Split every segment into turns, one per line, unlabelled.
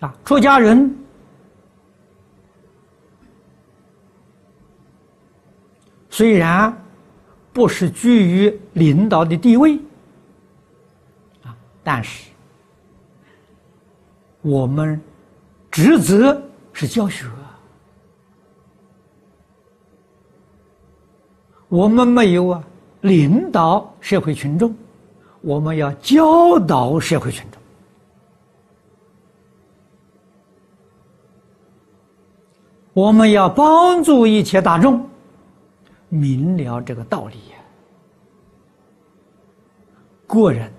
啊，出家人虽然不是居于领导的地位，啊，但是我们职责是教学，我们没有啊领导社会群众，我们要教导社会群众。我们要帮助一切大众明了这个道理呀。个人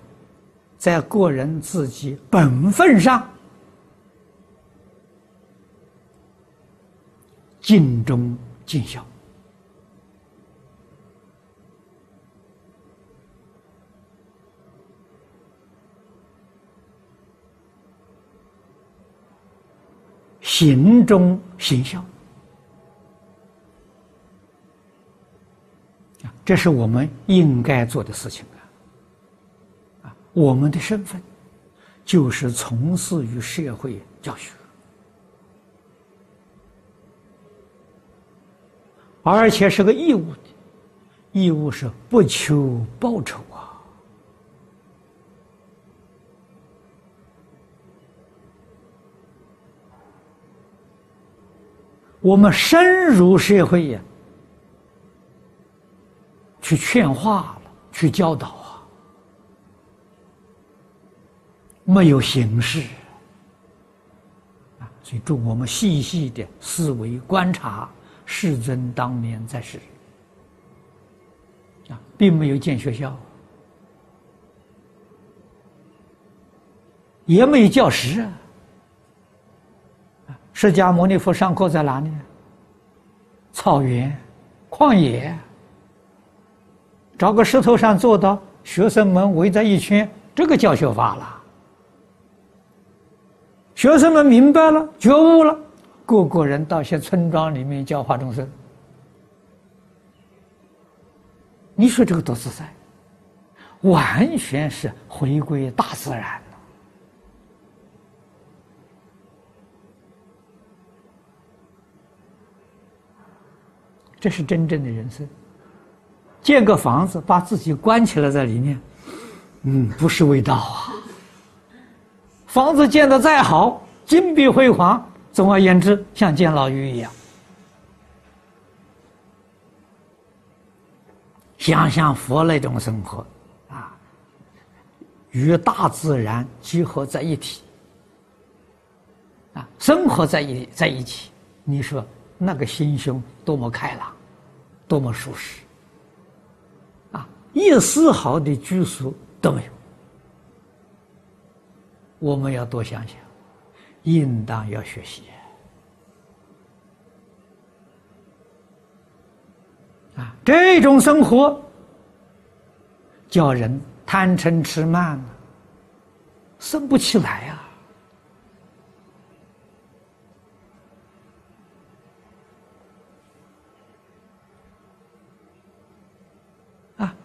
在个人自己本分上尽忠尽孝，行中行孝。这是我们应该做的事情啊！啊，我们的身份就是从事于社会教学，而且是个义务的，义务是不求报酬啊！我们深入社会呀。去劝化了，去教导啊，没有形式啊，所以祝我们细细的思维观察世尊当年在世啊，并没有建学校，也没有教师啊。释迦牟尼佛上课在哪里？草原、旷野。找个石头上坐到，学生们围在一圈，这个教学法了。学生们明白了，觉悟了，个个人到些村庄里面教化众生。你说这个多自在，完全是回归大自然这是真正的人生。建个房子，把自己关起来在里面，嗯，不是味道啊。房子建的再好，金碧辉煌，总而言之，像监牢狱一样。想想佛那种生活，啊，与大自然结合在一起，啊，生活在一在一起，你说那个心胸多么开朗，多么舒适。啊一丝毫的拘束都没有，我们要多想想，应当要学习啊！这种生活叫人贪嗔痴慢生不起来啊！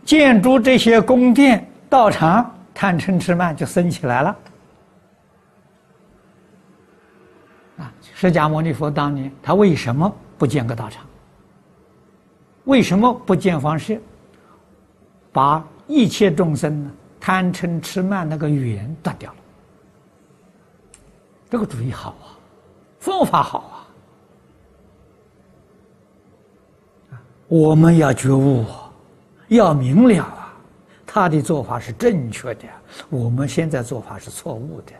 建筑这些宫殿、道场，贪嗔痴慢就生起来了。啊，释迦牟尼佛当年他为什么不建个道场？为什么不建房舍？把一切众生呢贪嗔痴慢那个缘断掉了。这个主意好啊，方法好啊。我们要觉悟啊。要明了啊，他的做法是正确的，我们现在做法是错误的。